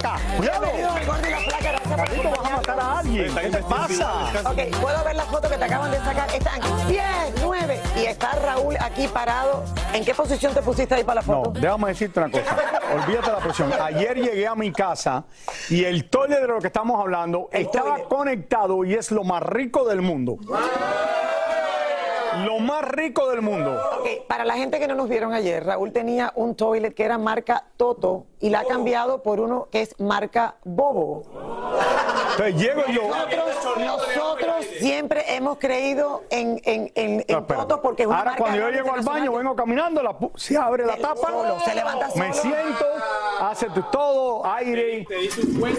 La al Gordo y la gracias por Maldito, vas a matar a alguien. ¿Qué te pasa? Ok, puedo ver las fotos que te acaban de sacar. Están 10, 9 y está Raúl aquí parado. ¿En qué posición te pusiste ahí para la No, foto? déjame decirte una cosa. Olvídate la presión. Ayer llegué a mi casa y el toile de lo que estamos hablando estaba conectado y es lo más rico del mundo. Más rico del mundo. Ok, para la gente que no nos vieron ayer, Raúl tenía un toilet que era marca Toto y la ha cambiado por uno que es marca Bobo. Entonces llego yo. Nosotros, nosotros siempre hemos creído en, en, en, en espérate. Toto porque es una Ahora marca cuando yo llego al baño, vengo caminando, la pu- se abre la tapa, solo, se levanta me siento, hace tu- todo, aire,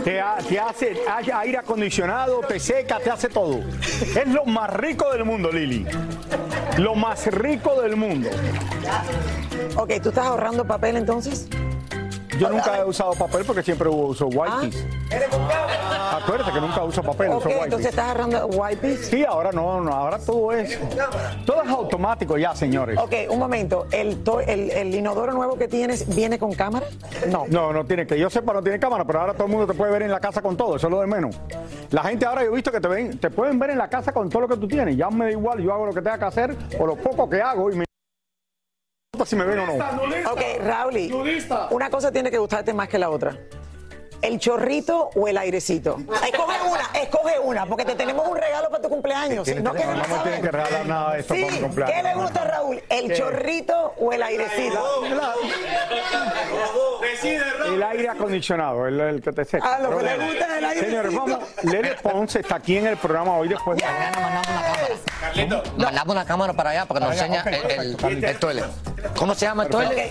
te, ha- te hace hay- aire acondicionado, te seca, te hace todo. Es lo más rico del mundo, Lili. Lo más rico del mundo. Ok, ¿tú estás ahorrando papel entonces? Yo nunca he usado papel porque siempre uso wipes. Acuérdate que nunca uso papel, Ok, uso wipes. entonces estás ahorrando wipes. Sí, ahora no, no, ahora todo es, todo es automático ya, señores. Ok, un momento. ¿El, to- el, el inodoro nuevo que tienes viene con cámara? No. No, no tiene que. Yo sepa, no tiene cámara, pero ahora todo el mundo te puede ver en la casa con todo. Eso es lo de menos. La gente ahora yo he visto que te ven, te pueden ver en la casa con todo lo que tú tienes. Ya me da igual, yo hago lo que tenga que hacer o lo poco que hago y me importa si me ven o no. Ok, Rauli, una cosa tiene que gustarte más que la otra. ¿El chorrito o el airecito? Escoge una, escoge una, porque te tenemos un regalo para tu cumpleaños. No No, queremos no me saber. tienen que regalar nada de esto Sí, para mi cumpleaños. ¿qué le gusta a Raúl? ¿El chorrito o el airecito? El aire acondicionado, el, el que te seca. Ah, lo que le gusta es el airecito. Señores, vamos. Lele Ponce está aquí en el programa hoy después de. Mandamos una cámara para allá para que nos enseñe ok, el, el, el toilet. ¿Cómo se llama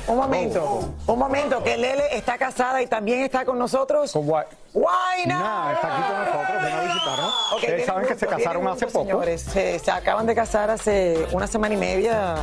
un momento, un momento, que Lele está casada y también está con nosotros. Con ¡Guayna! Nada, está aquí con nosotros, vino a visitarnos. Ok, Ustedes saben que se casaron vienen hace poco. Señores, se, se acaban de casar hace una semana y media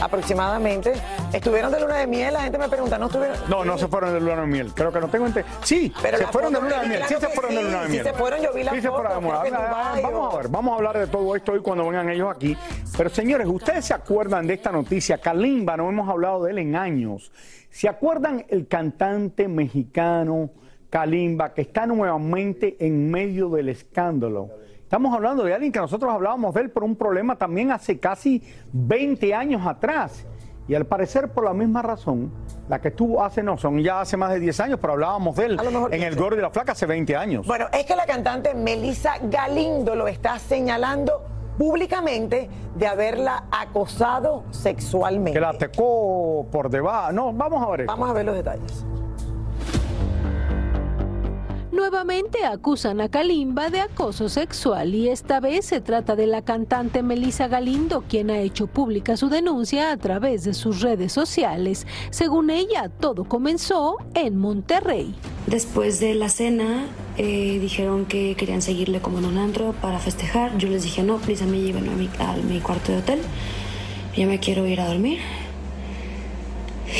aproximadamente. Estuvieron de luna de miel, la gente me pregunta, ¿no estuvieron? No, no se fueron de luna de miel. Creo que no tengo ente- Sí, Pero se la fueron de luna de miel. claro Sí se fueron de sí, luna de sí miel. se fueron, yo vi la Sí se foto, fueron en luna. Dubái Vamos a ver, vamos a hablar de todo esto hoy cuando vengan ellos aquí. Pero señores, ustedes se acuerdan de esta noticia. Kalimba, no hemos hablado de él en años. ¿Se acuerdan el cantante mexicano Kalimba que está nuevamente en medio del escándalo? Estamos hablando de alguien que nosotros hablábamos de él por un problema también hace casi 20 años atrás. Y al parecer por la misma razón, la que estuvo hace, no, son ya hace más de 10 años, pero hablábamos de él en el 15. Gordo y la Flaca hace 20 años. Bueno, es que la cantante Melissa Galindo lo está señalando públicamente de haberla acosado sexualmente. Que la tecó por debajo. No, vamos a ver esto. Vamos a ver los detalles. Nuevamente acusan a Kalimba de acoso sexual y esta vez se trata de la cantante Melissa Galindo, quien ha hecho pública su denuncia a través de sus redes sociales. Según ella, todo comenzó en Monterrey. Después de la cena, eh, dijeron que querían seguirle como en un antro para festejar. Yo les dije, no, please, a mí a mi, a mi cuarto de hotel. Ya me quiero ir a dormir.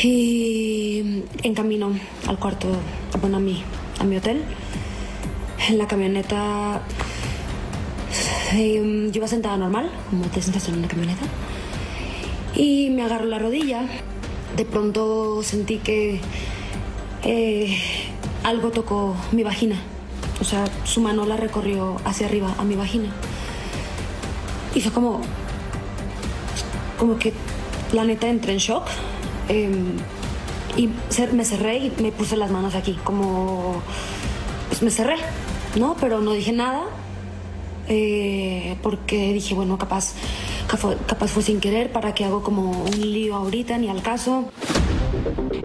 Y en camino al cuarto, bueno, a mi, a mi hotel, en la camioneta, eh, yo iba sentada normal, como te sientas en una camioneta, y me agarró la rodilla. De pronto sentí que eh, algo tocó mi vagina. O sea, su mano la recorrió hacia arriba a mi vagina. Y fue como. como que la neta entré en shock. em, y me cerré y me puse las manos aquí, como pues me cerré, ¿no? Pero no dije nada eh, porque dije, bueno, capaz, capaz fue sin querer, para que hago como un lío ahorita, ni al caso.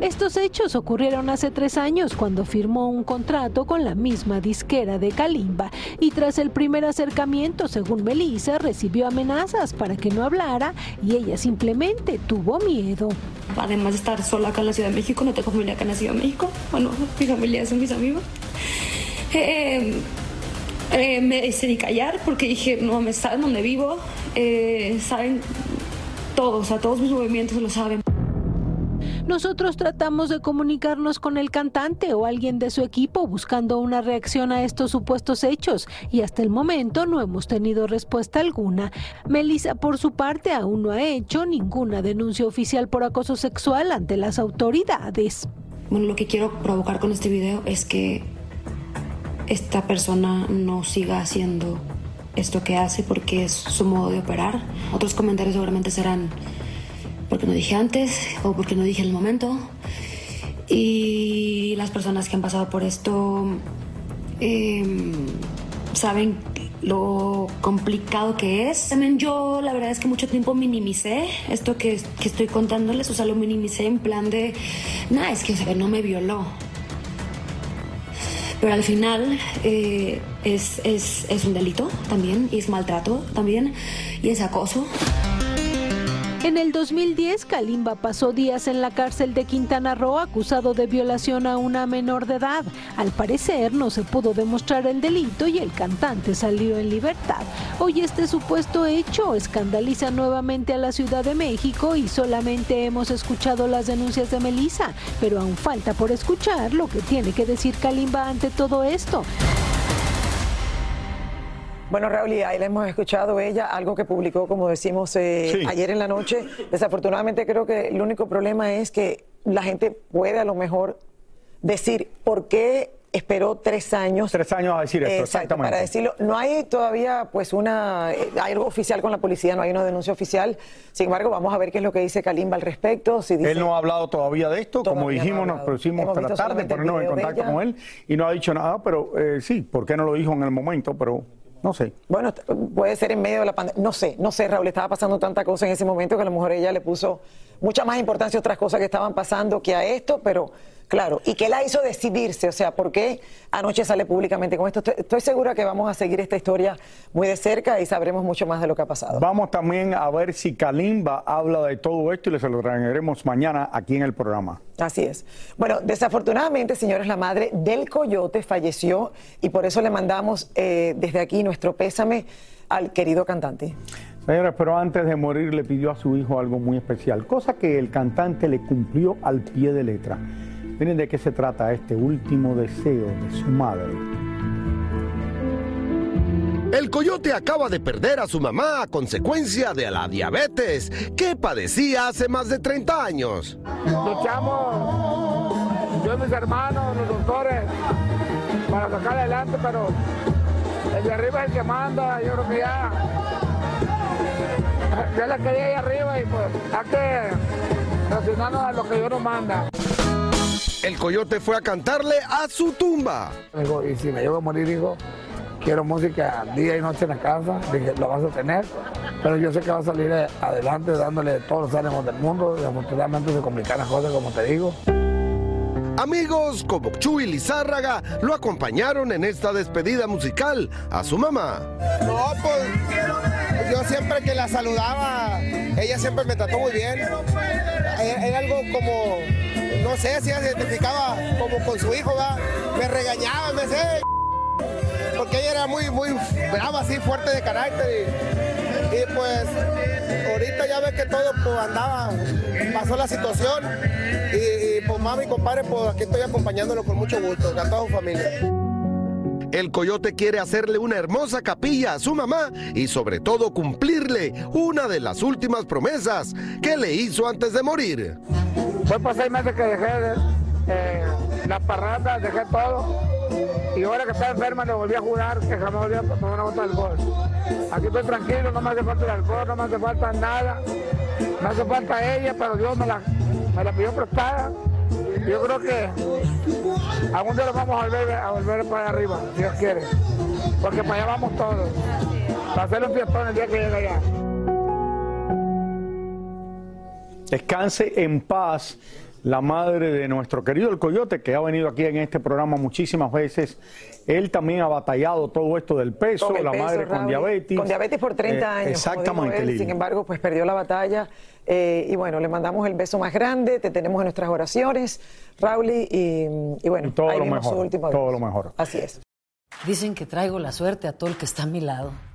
Estos hechos ocurrieron hace tres años cuando firmó un contrato con la misma disquera de Kalimba y tras el primer acercamiento, según Melissa, recibió amenazas para que no hablara y ella simplemente tuvo miedo. Además de estar sola acá en la Ciudad de México, no tengo familia acá en la Ciudad de México. Bueno, mi familia son mis amigos. Eh, eh, me decidí callar porque dije, no, me saben dónde vivo, eh, saben todos, a todos mis movimientos lo saben. Nosotros tratamos de comunicarnos con el cantante o alguien de su equipo buscando una reacción a estos supuestos hechos y hasta el momento no hemos tenido respuesta alguna. Melissa, por su parte, aún no ha hecho ninguna denuncia oficial por acoso sexual ante las autoridades. Bueno, lo que quiero provocar con este video es que esta persona no siga haciendo esto que hace porque es su modo de operar. Otros comentarios seguramente serán porque no dije antes o porque no dije en el momento. Y las personas que han pasado por esto em, saben lo complicado que es. También yo la verdad es que mucho tiempo minimicé esto que, que estoy contándoles, o sea, lo minimicé en plan de, nada, es que no me violó. Pero al final eh, es, es, es un delito también, y es maltrato también, y es acoso. En el 2010, Kalimba pasó días en la cárcel de Quintana Roo acusado de violación a una menor de edad. Al parecer, no se pudo demostrar el delito y el cantante salió en libertad. Hoy este supuesto hecho escandaliza nuevamente a la Ciudad de México y solamente hemos escuchado las denuncias de Melissa, pero aún falta por escuchar lo que tiene que decir Kalimba ante todo esto. Bueno, Raúl, y ahí la hemos escuchado ella, algo que publicó, como decimos, eh, ayer en la noche. Desafortunadamente creo que el único problema es que la gente puede a lo mejor decir por qué esperó tres años. Tres años a decir esto, exactamente. Para decirlo, no hay todavía pues una, eh, hay algo oficial con la policía, no hay una denuncia oficial. Sin embargo, vamos a ver qué es lo que dice Kalimba al respecto. Si él no ha hablado todavía de esto, como dijimos, nos pusimos tratar de ponernos en contacto con él y no ha dicho nada, pero eh, sí, ¿por qué no lo dijo en el momento? Pero no sé. Bueno, puede ser en medio de la pandemia. No sé, no sé, Raúl. Estaba pasando tanta cosa en ese momento que a lo mejor ella le puso mucha más importancia a otras cosas que estaban pasando que a esto, pero Claro, y qué la hizo decidirse, o sea, ¿por qué anoche sale públicamente con esto? Estoy, segura que vamos a seguir esta historia muy de cerca y sabremos mucho más de lo que ha pasado. Vamos también a ver si Kalimba habla de todo esto y les lo traeremos mañana aquí en el programa. Así es. Bueno, desafortunadamente, señores, la madre del coyote falleció y por eso le mandamos eh, desde aquí nuestro pésame al querido cantante. Señores, pero antes de morir le pidió a su hijo algo muy especial, cosa que el cantante le cumplió al pie de letra. Miren de qué se trata este último deseo de su madre. El coyote acaba de perder a su mamá a consecuencia de la diabetes que padecía hace más de 30 años. Luchamos, yo y mis hermanos, los doctores, para sacar adelante, pero el de arriba es el que manda, yo creo que ya, ya la quería ahí arriba y pues hay que relacionarnos a lo que Dios nos manda. El coyote fue a cantarle a su tumba. y si me llevo a morir, hijo, quiero música día y noche en la casa, dije, lo vas a tener, pero yo sé que va a salir adelante dándole todos los ánimos del mundo, y afortunadamente se complican las cosas, como te digo. Amigos como Chuy Lizárraga lo acompañaron en esta despedida musical a su mamá. No, pues yo siempre que la saludaba, ella siempre me trató muy bien. Era algo como no sé si se identificaba como con su hijo, ¿va? me regañaba, me sé, porque ella era muy, muy brava, así, fuerte de carácter. Y, pues ahorita ya ves que todo pues, andaba, pasó la situación y, y pues mami, compadre, pues aquí estoy acompañándolo con mucho gusto, a toda su familia. El coyote quiere hacerle una hermosa capilla a su mamá y sobre todo cumplirle una de las últimas promesas que le hizo antes de morir. Fue por seis meses que dejé eh, las parrandas, dejé todo. Y ahora que estaba enferma le volví a jurar que jamás volví a tomar una bota de alcohol. Aquí estoy tranquilo, no me hace falta el alcohol, no me hace falta nada. Me hace falta ella, pero Dios me la, me la pidió prestada Yo creo que algún día lo vamos a volver, a volver para arriba, si Dios quiere. Porque para allá vamos todos. Para hacer un fiestón el día que llegue allá. Descanse en paz la madre de nuestro querido El Coyote, que ha venido aquí en este programa muchísimas veces. Él también ha batallado todo esto del peso, la peso, madre con diabetes. Con diabetes por 30 Eh, años. Exactamente, él. Sin embargo, pues perdió la batalla. Eh, y bueno, le mandamos el beso más grande, te tenemos en nuestras oraciones, Raúl, y, y bueno, Y todo ahí lo vimos su mejor, último todo lo mejor. Así es. Dicen que traigo la suerte a todo el que está a mi lado.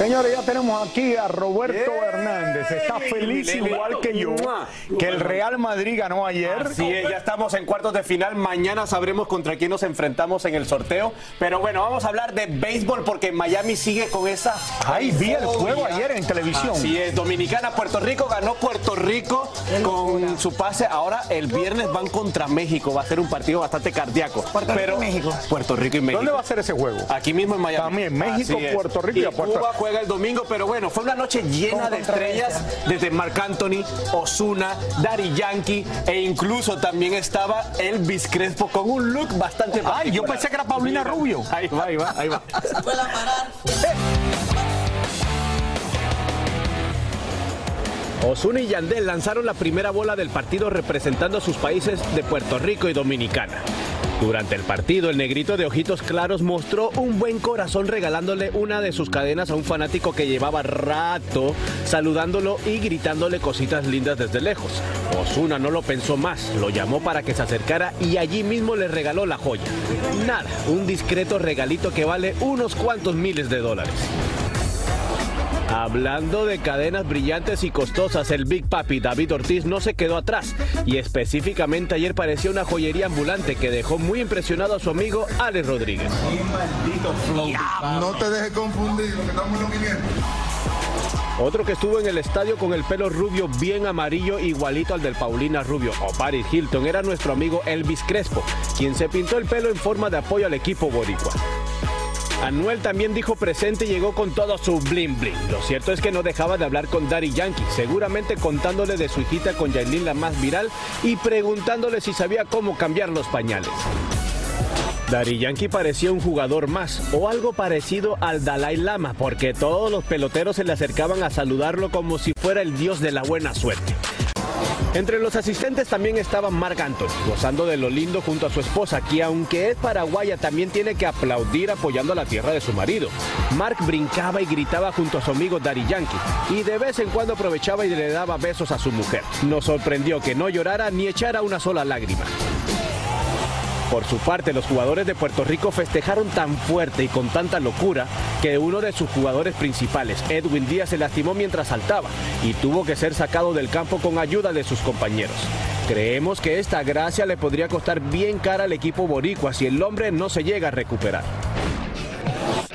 Señores, ya tenemos aquí a Roberto Hernández. Está feliz Lele. igual que yo que el Real Madrid ganó ayer. Es, ya estamos en cuartos de final. Mañana sabremos contra quién nos enfrentamos en el sorteo. Pero bueno, vamos a hablar de béisbol porque Miami sigue con esa. Ay, vi el juego ayer en televisión. Así es, Dominicana, Puerto Rico ganó Puerto Rico con su pase. Ahora el viernes van contra México. Va a ser un partido bastante cardíaco. Puerto Rico y México. Puerto Rico y México. ¿Dónde va a ser ese juego? Aquí mismo en Miami. También, México. Puerto Rico y a Puerto- Cuba juega el domingo, pero bueno, fue una noche llena de estrellas, desde Marc Anthony, Osuna, Daddy Yankee e incluso también estaba Elvis Crespo con un look bastante Ay, yo pensé que era Paulina Mira, Rubio. Ahí va, ahí va, ahí va. Osuna y Yandel lanzaron la primera bola del partido representando a sus países de Puerto Rico y Dominicana. Durante el partido, el negrito de ojitos claros mostró un buen corazón regalándole una de sus cadenas a un fanático que llevaba rato saludándolo y gritándole cositas lindas desde lejos. Osuna no lo pensó más, lo llamó para que se acercara y allí mismo le regaló la joya. Nada, un discreto regalito que vale unos cuantos miles de dólares. Hablando de cadenas brillantes y costosas, el Big Papi David Ortiz no se quedó atrás y específicamente ayer parecía una joyería ambulante que dejó muy impresionado a su amigo Alex Rodríguez. No te dejes confundir, lo que estamos en los 500. Otro que estuvo en el estadio con el pelo rubio bien amarillo igualito al del Paulina Rubio o Paris Hilton era nuestro amigo Elvis Crespo, quien se pintó el pelo en forma de apoyo al equipo boricua. Anuel también dijo presente y llegó con todo su bling bling. Lo cierto es que no dejaba de hablar con Daddy Yankee, seguramente contándole de su hijita con Yailin la más viral y preguntándole si sabía cómo cambiar los pañales. Daddy Yankee parecía un jugador más o algo parecido al Dalai Lama porque todos los peloteros se le acercaban a saludarlo como si fuera el dios de la buena suerte. Entre los asistentes también estaba Marc Anthony, gozando de lo lindo junto a su esposa, que aunque es paraguaya también tiene que aplaudir apoyando a la tierra de su marido. Marc brincaba y gritaba junto a su amigo Daddy Yankee, y de vez en cuando aprovechaba y le daba besos a su mujer. Nos sorprendió que no llorara ni echara una sola lágrima. Por su parte, los jugadores de Puerto Rico festejaron tan fuerte y con tanta locura que uno de sus jugadores principales, Edwin Díaz, se lastimó mientras saltaba y tuvo que ser sacado del campo con ayuda de sus compañeros. Creemos que esta gracia le podría costar bien cara al equipo boricua si el hombre no se llega a recuperar.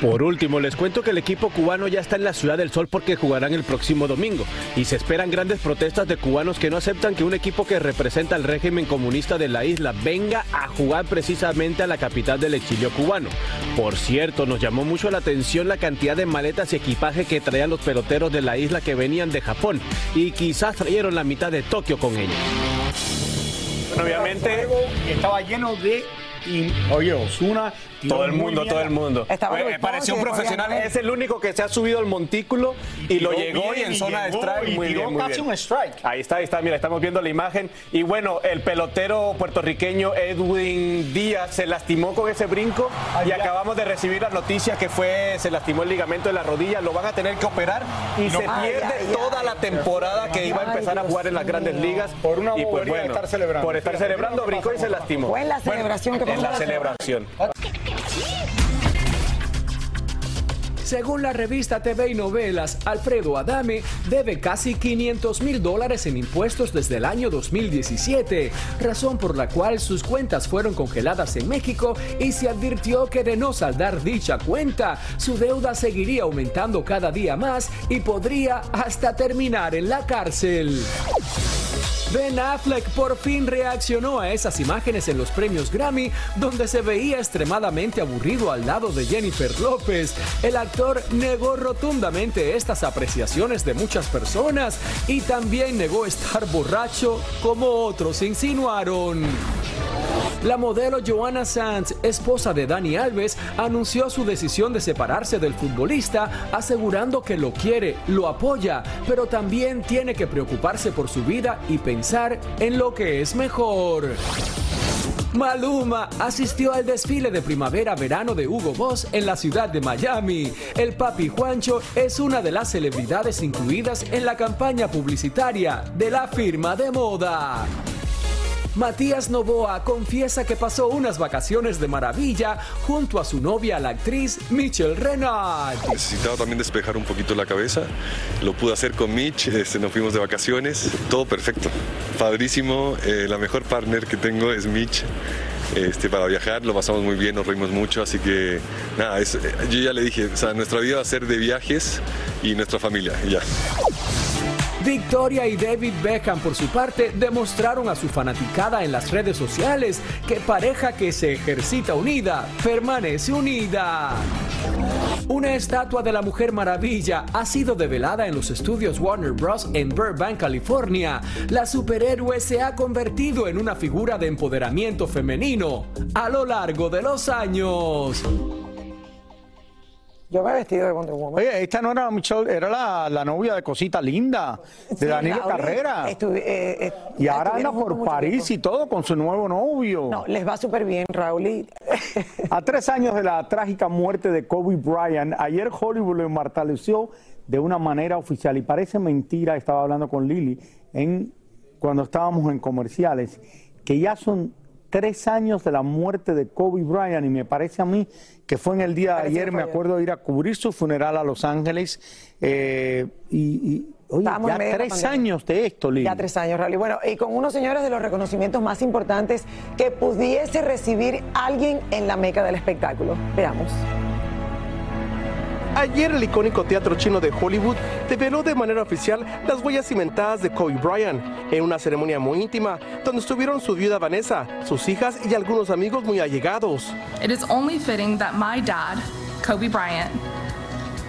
Por último, les cuento que el equipo cubano ya está en la Ciudad del Sol porque jugarán el próximo domingo y se esperan grandes protestas de cubanos que no aceptan que un equipo que representa al régimen comunista de la isla venga a jugar precisamente a la capital del exilio cubano. Por cierto, nos llamó mucho la atención la cantidad de maletas y equipaje que traían los peloteros de la isla que venían de Japón y quizás trajeron la mitad de Tokio con ellos. Obviamente estaba lleno de. y- oye, Osuna. Todo el mundo, todo el mundo. Luis pareció un profesional. Es el único que se ha subido al montículo y, lo llegó y en zona de strike. Muy bien, muy casi bien. un strike. Ahí está, ahí está, mira, estamos viendo la imagen. Y bueno, el pelotero puertorriqueño Edwin Díaz se lastimó con ese brinco y acabamos de recibir la noticia que fue, se lastimó el ligamento de la rodilla, lo van a tener que operar y se pierde toda la temporada que iba a empezar a jugar en las grandes ligas. Por una y pues bueno, estar celebrando. Por estar celebrando, brincó y se lastimó. Fue en la celebración que En la celebración. Según la revista TV y Novelas, Alfredo Adame debe casi 500 mil dólares en impuestos desde el año 2017, razón por la cual sus cuentas fueron congeladas en México y se advirtió que de no saldar dicha cuenta, su deuda seguiría aumentando cada día más y podría hasta terminar en la cárcel. Ben Affleck por fin reaccionó a esas imágenes en los premios Grammy, donde se veía extremadamente aburrido al lado de Jennifer López. El actor negó rotundamente estas apreciaciones de muchas personas y también negó estar borracho, como otros insinuaron. La modelo Joanna Sands, esposa de Dani Alves, anunció su decisión de separarse del futbolista, asegurando que lo quiere, lo apoya, pero también tiene que preocuparse por su vida y pensar en lo que es mejor. Maluma asistió al desfile de primavera-verano de Hugo Boss en la ciudad de Miami. El papi Juancho es una de las celebridades incluidas en la campaña publicitaria de la firma de moda. Matías Novoa confiesa que pasó unas vacaciones de maravilla junto a su novia, la actriz Michelle Renard. Necesitaba también despejar un poquito la cabeza. Lo pude hacer con Mitch, este, nos fuimos de vacaciones, todo perfecto. Padrísimo, eh, la mejor partner que tengo es Mitch. Este, para viajar, lo pasamos muy bien, nos reímos mucho, así que nada, es- yo ya le dije, o sea, nuestra vida va a ser de viajes y nuestra familia, y ya. Victoria y David Beckham, por su parte, demostraron a su fanaticada en las redes sociales que pareja que se ejercita unida permanece unida. Una estatua de la Mujer Maravilla ha sido develada en los estudios Warner Bros. en Burbank, California. La superhéroe se ha convertido en una figura de empoderamiento femenino a lo largo de los años. Yo me he vestido de Wonder Woman. Oye, esta no era Michelle, era la, la novia de Cosita Linda, de Sí, Danilo Carrera. eh, eh, y ahora anda por París y todo con su nuevo novio. No, les va súper bien, Raúl. y- A tres años de la trágica muerte de Kobe Bryant, ayer Hollywood lo inmortaleció de una manera oficial. Y parece mentira, estaba hablando con Lili en, cuando estábamos en comerciales, que ya son tres años de la muerte de Kobe Bryant y me parece a mí que fue en el día de ayer, me acuerdo de ir a cubrir su funeral a Los Ángeles eh, y, y, oye, ya tres años de esto, Lili. Ya tres años, Raúl. Bueno, y con unos señores de los reconocimientos más importantes que pudiese recibir alguien en la meca del espectáculo. Veamos. Ayer el icónico teatro chino de Hollywood develó de manera oficial las huellas cimentadas de Kobe Bryant en una ceremonia muy íntima donde estuvieron su viuda Vanessa, sus hijas y algunos amigos muy allegados. It is only fitting that my dad, Kobe Bryant,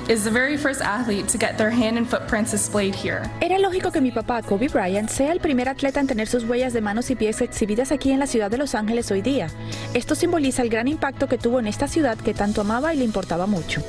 is the very first athlete to get their hand and footprints displayed here. Era lógico que mi papá, Kobe Bryant, sea el primer atleta en tener sus huellas de manos y pies exhibidas aquí en la ciudad de Los Ángeles hoy día. Esto simboliza el gran impacto que tuvo en esta ciudad que tanto amaba y le importaba mucho.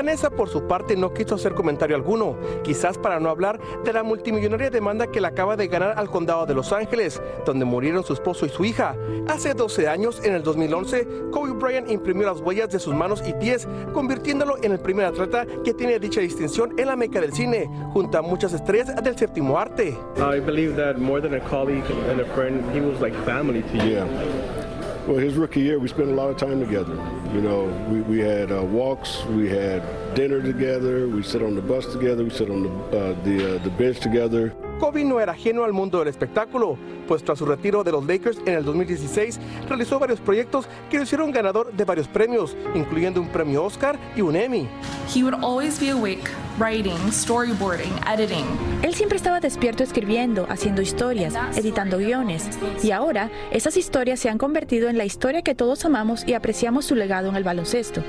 Vanessa, por su parte, no quiso hacer comentario alguno, quizás para no hablar de la multimillonaria demanda que le acaba de ganar al condado de Los Ángeles, donde murieron su esposo y su hija. Hace 12 años, en el 2011, Kobe Bryant imprimió las huellas de sus manos y pies, convirtiéndolo en el primer atleta que tiene dicha distinción en la meca del cine, junto a muchas estrellas del séptimo arte. I believe that more than a colleague and a friend, he was like family to you. Yeah. Well, his rookie year, we spent a lot of time together. You know, we, we had uh, walks, we had dinner together, we sit on the bus together, we sit on the, uh, the, uh, the bench together. Kobe no era ajeno al mundo del espectáculo, pues tras su retiro de los Lakers en el 2016 realizó varios proyectos que lo hicieron ganador de varios premios, incluyendo un premio Oscar y un Emmy. He would always be awake, writing, storyboarding, editing. Él siempre estaba despierto escribiendo, haciendo historias, editando guiones. Y ahora, esas historias se han convertido en la historia que todos amamos y apreciamos su legado en el baloncesto.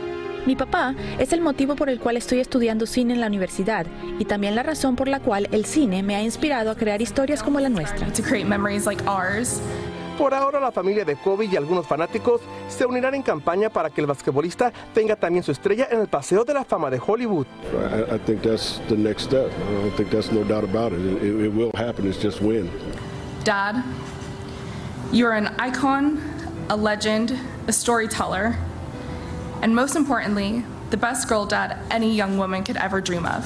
Mi papá es el motivo por el cual estoy estudiando cine en la universidad y también la razón por la cual el cine me ha inspirado a crear historias como la nuestra. To create memories like ours. Por ahora la familia de Kobe y algunos fanáticos se unirán en campaña para que el basquetbolista tenga también su estrella en el Paseo de la Fama de Hollywood. I, I think that's the next step. I think that's no doubt about it. It, it will happen. It's just when. Dad, you are an icon, a legend, a storyteller, and most importantly, the best girl dad any young woman could ever dream of.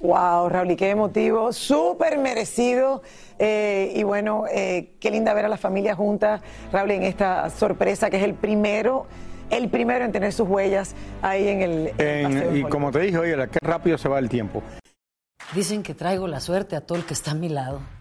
Wow, Raúl, y qué emotivo, súper merecido. eh, y bueno, eh, qué linda ver a la familia junta, Raúl, en esta sorpresa que es el primero el primero en tener sus huellas ahí en el, en En- y como te dije, oye, qué rápido se va el tiempo. Dicen que traigo la suerte a todo el que está a mi lado.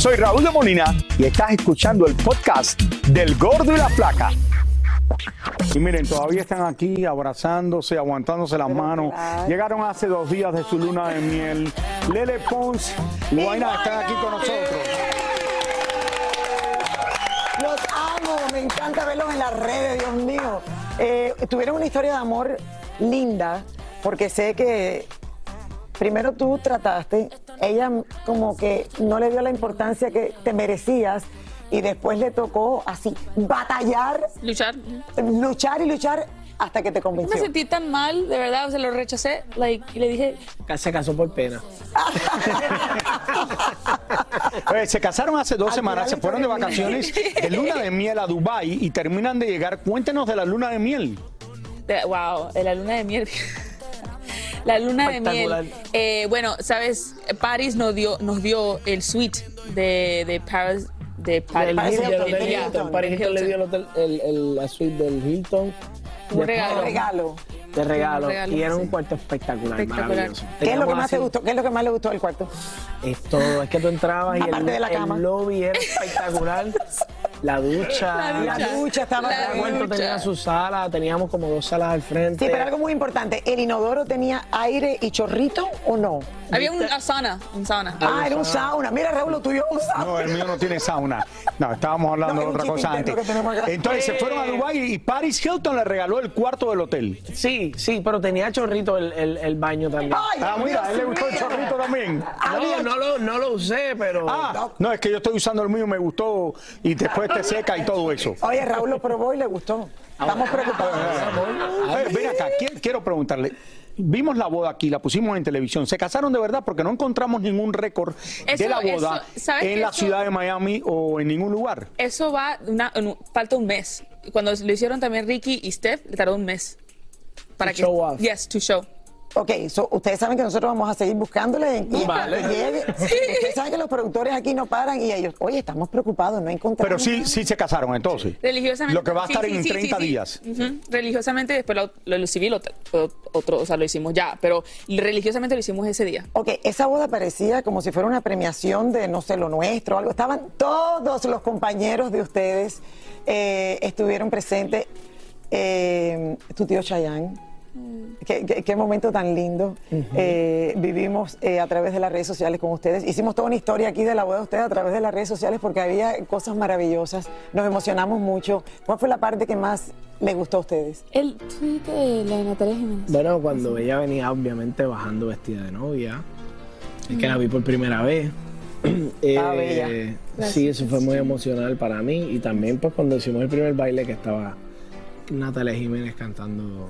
Soy Raúl de Molina y estás escuchando el podcast del Gordo y la Flaca. Y miren, todavía están aquí abrazándose, aguantándose las manos. Llegaron hace dos días de su luna de miel. Lele Pons y Guayna están aquí con nosotros. Los amo, me encanta verlos en las redes, Dios mío. Eh, tuvieron una historia de amor linda, porque sé que primero tú trataste, ella como que no le dio la importancia que te merecías y después le tocó así batallar, Luchar. luchar y luchar hasta que te Me convenció. sentí tan mal, de verdad, o sea, lo rechacé, like, y le dije, Se casó por pena. Oye, se casaron hace dos semanas, se fueron de vacaciones de luna de miel a Dubai y terminan de llegar. Cuéntenos de la luna de miel. de- wow, de la luna de miel. La luna de Espectacular. miel. Eh, bueno, sabes, Paris nos dio, nos dio el suite de, de Paris. De Paris. Del Hilton, Hotel Yeah, Hilton. Paris Hilton le dio el hotel, el, el- la suite del Hilton. Un De- regalo. regalo. De regalo. Un regalo, y era sí. un cuarto espectacular, Espectacular. maravilloso. ¿Qué es lo que más te así- gustó? ¿Qué es lo que más le gustó del cuarto? Es todo, es que tú entrabas y el, de la cama. el lobby era espectacular. La ducha. La ducha estaba Cada la cuarto ducha. tenía su sala, teníamos como dos salas al frente. Sí, pero algo muy importante, ¿el inodoro tenía aire y chorrito o no? Había un sauna, un sauna. Ah, era un sauna. Mira, Raúl, lo tuyo es un sauna. No, el mío no tiene sauna. No, estábamos hablando No, de otra cosa antes. Entonces se fueron a Eh. Dubai y Paris Hilton le regaló el cuarto del hotel. Sí, sí, pero tenía chorrito el, el, el baño también. Ay, Ah, mira, a él le gustó el chorrito también. No, no lo, no lo usé, pero. Ah, no, es que yo estoy usando el mío, me gustó y después seca y todo eso. Oye, Raúl lo probó y le gustó. Estamos preocupados. Eh, ven acá, qui- quiero preguntarle. Vimos la boda aquí, la pusimos en televisión. ¿Se casaron de verdad? Porque no encontramos ningún récord de la boda eso, ¿sabes en la eso- ciudad de Miami o en ningún lugar. Eso va, una, en un- falta un mes. Cuando lo hicieron también Ricky y Steph, le tardó un mes. Para To que, show off. Yes, to show. Ok, so, ustedes saben que nosotros vamos a seguir buscándole Vale. que llegue. Ustedes saben que los productores aquí no paran y ellos, oye, estamos preocupados, no encontramos. Pero sí, sí se casaron entonces. Religiosamente. Lo que va a sí, estar sí, en sí, 30 sí, sí. días. Religiosamente, después lo, lo, lo civil, otro, otro, o sea, lo hicimos ya. Pero religiosamente lo hicimos ese día. Ok, esa boda parecía como si fuera una premiación de no sé lo nuestro o algo. Estaban todos los compañeros de ustedes, eh, estuvieron presentes. Eh, tu tío Chayanne. Qué, qué- qué momento tan lindo eh, vivimos eh, a través de las redes sociales con ustedes. Hicimos toda una historia aquí de la boda de ustedes a través de las redes sociales porque había cosas maravillosas. Nos emocionamos mucho. ¿Cuál fue la parte que más les gustó a ustedes? El tweet de la Natalia Jiménez. Bueno, cuando ella venía obviamente bajando vestida de novia, es que la vi por primera vez. Bella. sí, eso fue muy emocional para mí. Y también pues cuando hicimos el primer baile que estaba Natalia Jiménez cantando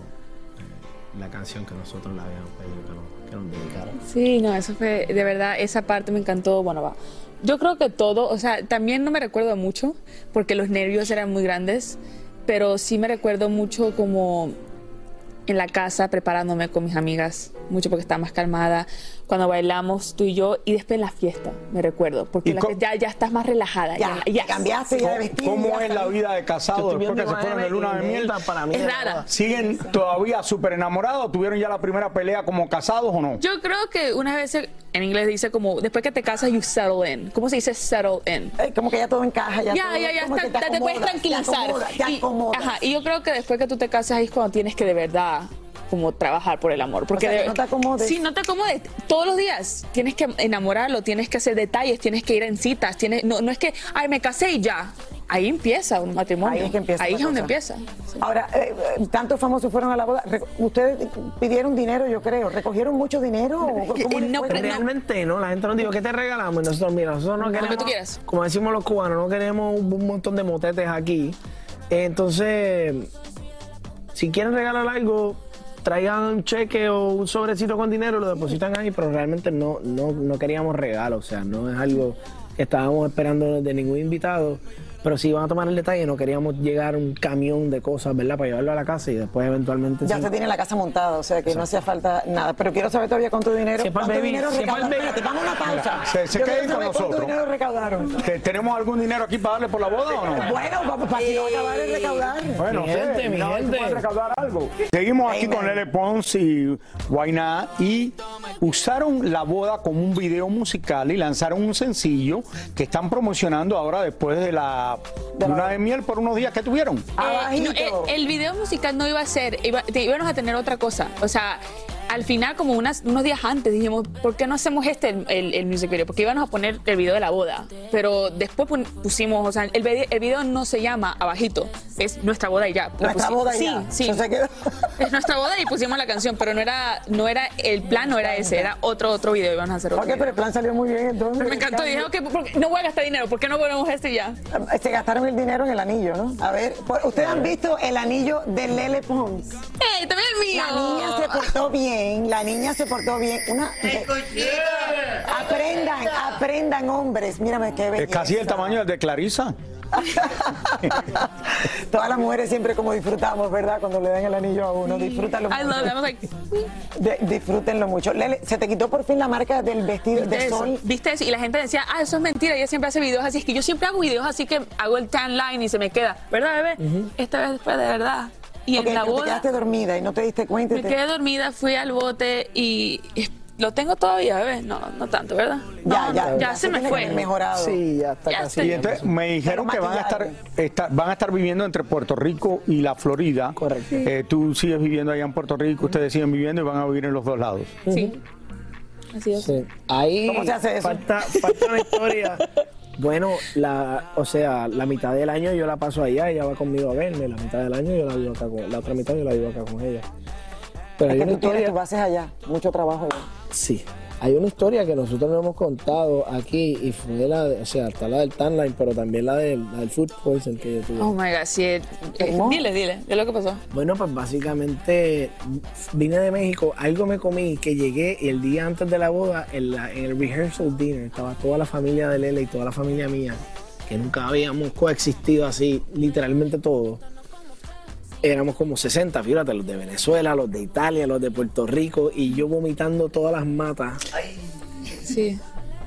la canción que nosotros le habíamos pedido que nos, que nos dedicara. Sí, no, eso fue, de verdad, esa parte me encantó. Bueno, va. Yo creo que todo, o sea, también no me recuerdo mucho, porque los nervios eran muy grandes, pero sí me recuerdo mucho como en la casa preparándome con mis amigas, mucho porque estaba más calmada, cuando bailamos tú y yo, y después en la fiesta, me recuerdo, porque ¿Y la ya, ya estás más relajada. Ya, ya, cambiaste ya de vestido. ¿Cómo ya es la vida de casado después que se fueron de luna de miel? para mí Es rara. ¿Siguen todavía súper enamorados? ¿Tuvieron ya la primera pelea como casados o no? Yo creo que una vez en inglés dice como, después que te casas, you settle in. ¿Cómo se dice settle in? Eh, como que ya todo encaja, ya, Ya, todo- ya, ya, como que está- te, puedes tranquilizar. Te acomodas, te y, acomodas. ajá, y yo creo que después que tú te casas es cuando tienes que de verdad como trabajar por el amor. Porque O sea, que de- no te acomodes. Sí, no te acomodes. Todos los días tienes que enamorarlo, tienes que hacer detalles, tienes que ir en citas. Tienes, no, no es que, ay, me casé y ya. Ahí empieza un matrimonio. Ahí es que empieza Ahí es donde empieza. Ahora, eh, eh, tantos famosos fueron a la boda. Ustedes pidieron dinero, yo creo. ¿Recogieron mucho dinero? o ¿Cómo les no, Realmente no, la gente nos dijo, ¿qué te regalamos? Y nosotros, mira, nosotros no Lo que queremos, tú quieras. como decimos los cubanos, no queremos un montón de motetes aquí. Entonces, si quieren regalar algo, traigan un cheque o un sobrecito con dinero, lo depositan ahí, pero realmente no, no, no queríamos regalo, o sea, no es algo que estábamos esperando de ningún invitado. Pero si iban a tomar el detalle, no queríamos llegar a un camión de cosas, ¿verdad? Para llevarlo a la casa y después eventualmente... Ya se tiene la casa montada, o sea que no hacía falta nada. Pero quiero saber todavía cuánto dinero. ¿Cuánto baby, dinero recaudaron? Espérate, vamos a una pausa. Se, se queden con saber ¿Cuánto nosotros. dinero recaudaron? ¿Te- ¿Tenemos algún dinero aquí para darle por la boda o no? Bueno, vamos para si no acabar de recaudar. Bueno, Mi sí, gente, mi gente. recaudar algo. Seguimos aquí Amen. con Lele Pons y Guainá y usaron la boda como un video musical y lanzaron un sencillo que están promocionando ahora después de la luna de miel por unos días que tuvieron. Eh, no, el, el video musical no iba a ser, iba, te- íbamos a tener otra cosa. O sea, al final, como unas, unos días antes, dijimos, ¿por qué no hacemos este, el, el, el music video? Porque íbamos a poner el video de la boda. Pero después pusimos, o sea, el, vide- el video no se llama Abajito, es nuestra boda y ya. Lo Nuestra boda y sí, ya. Sí, quedó. Es nuestra boda y pusimos la canción, pero no era, no era, el plan no era ese, era otro, otro video, íbamos a hacer otro Ok, pero el plan salió muy bien entonces. Pero me encantó, dije, ok, ¿por qué- no voy a gastar dinero, ¿por qué no ponemos este y ya? Se gastaron el dinero en el anillo, ¿no? A ver, ¿ustedes han visto el anillo de Lele Pons? ¡Ey, también el mío! La niña se portó bien, la niña se portó bien. Una, aprendan, aprendan hombres. Mírame qué Es belleza. casi el tamaño del de Clarisa. Todas las mujeres siempre como disfrutamos, ¿verdad? Cuando le dan el anillo a uno, disfrútalo I mucho. love like, De- disfrútenlo mucho. Lele, ¿se te quitó por fin la marca del vestido ¿Viste de eso? sol? ¿Viste eso? Y la gente decía, ah, eso es mentira, ella siempre hace videos así. Es que yo siempre hago videos así que hago el tan line y se me queda. ¿Verdad, bebé? Esta vez fue de verdad. Y en la pero te boda quedaste dormida y no te diste cuenta. me te- quedé dormida, fui al bote y lo tengo todavía, bebé. No, no tanto, ¿verdad? Ya, No, ya, no, ya, se me fue. mejorado. Sí, ya está Ya casi. Y entonces me dijeron que van a estar, van a estar viviendo entre Puerto Rico y la Florida. Correcto. Eh, tú sigues viviendo allá en Puerto Rico, ustedes siguen viviendo y van a vivir en los dos lados. Sí. Así es. Sí. Ahí ¿Cómo se hace eso? Falta, falta una historia. Bueno, la, o sea, la mitad del año yo la paso allá, ella va conmigo a verme, la mitad del año yo la vivo acá con, la otra mitad yo la vivo acá con ella. Pero Es hay que una tú tienes tus bases allá, mucho trabajo allá. sí, hay una historia que nosotros nos hemos contado aquí y fue la, de, o sea, está la del timeline, pero también la del, la del food poison que yo tuve. Oh my God, sí. eh, dile, dile, ¿qué es lo que pasó? Bueno, pues básicamente vine de México, algo me comí que llegué y el día antes de la boda, en, la- en el rehearsal dinner, estaba toda la familia de Lele y toda la familia mía, que nunca habíamos coexistido así, literalmente todos. Éramos como 60, fíjate, los de Venezuela, los de Italia, los de Puerto Rico, y yo vomitando todas las matas. Sí.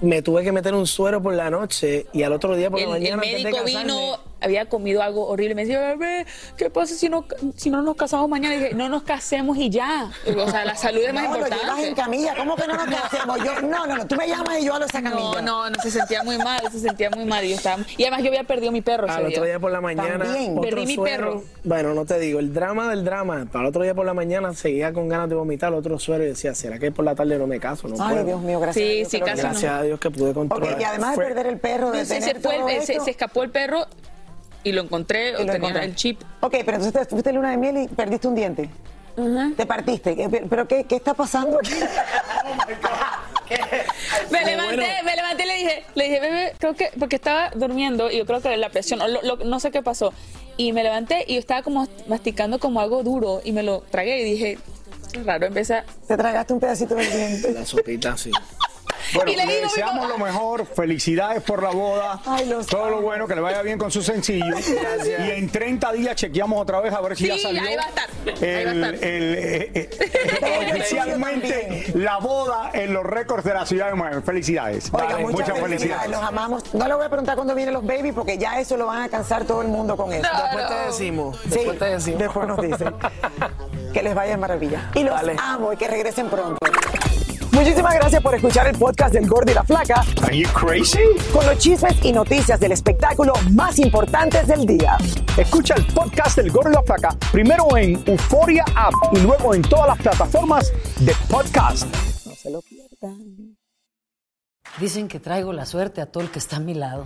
Me tuve que meter un suero por la noche y al otro día por la El, el mañana. antes de médico casarme- vino, había comido algo horrible. Me decía, bebé, ¿qué pasa si no, si no nos casamos mañana? Y dije, no nos casemos y ya. O sea, la salud es más No, lo importante. llevas en camilla. ¿Cómo que no nos casemos? Yo, no, no, no. Tú me llamas y yo hablo esa camilla. No, no, no, se sentía muy mal, se sentía muy mal. Y, yo estaba- y además yo había perdido mi perro Al otro día por la mañana. También. otro Perdí mi suero. perro. Bueno, no te digo, el drama del drama. Para el otro día por la mañana seguía con ganas de vomitar otro suero y decía, ¿será que por la tarde no me caso? No Ay, puedo. Dios mío, gracias. Sí, a Dios, sí, casi. Gracias a Dios que pude Ok, controlar. y además de perder el perro, de Se, tener se fue el- todo se- esto- se escapó el perro y lo encontré, y lo tenía encontraste. el chip. Ok, pero entonces te fuiste luna de miel y perdiste un diente. Te partiste. ¿Qué- ¿Pero qué, qué está pasando aquí? Me levanté, me levanté y le dije, le dije, bebé, creo que, porque estaba durmiendo y yo creo que la presión, o lo- lo- no sé qué pasó. Y me levanté y yo estaba como masticando como algo duro y me lo tragué y dije, "Qué raro, empecé a... Te tragaste un pedacito del diente. La sopita, sí. Bueno, Y le le digo, deseamos lo mejor, felicidades por la boda, Ay, los todo lo bueno, que le vaya bien con su sencillo. Y en 30 días chequeamos otra vez a ver si Sí, ya salió. ahí va a estar, ahí va a el- estar. el- eh, eh, oficialmente la boda en los récords de la ciudad de Miami. Felicidades. Oiga, Dale, muchas, muchas felicidades. felicidades. Los amamos. No le voy a preguntar cuándo vienen los babies porque ya eso lo van a alcanzar todo el mundo con eso. Después te decimos. Sí, Después te decimos. después nos dicen. que les vaya de maravilla. Y los Dale. amo y que regresen pronto. Muchísimas gracias por escuchar el podcast del Gordo y la Flaca Are you crazy? con los chismes y noticias del espectáculo más importantes del día. Escucha el podcast del Gordo y la Flaca primero en Euforia App y luego en todas las plataformas de podcast. No se lo pierdan. Dicen que traigo la suerte a todo el que está a mi lado.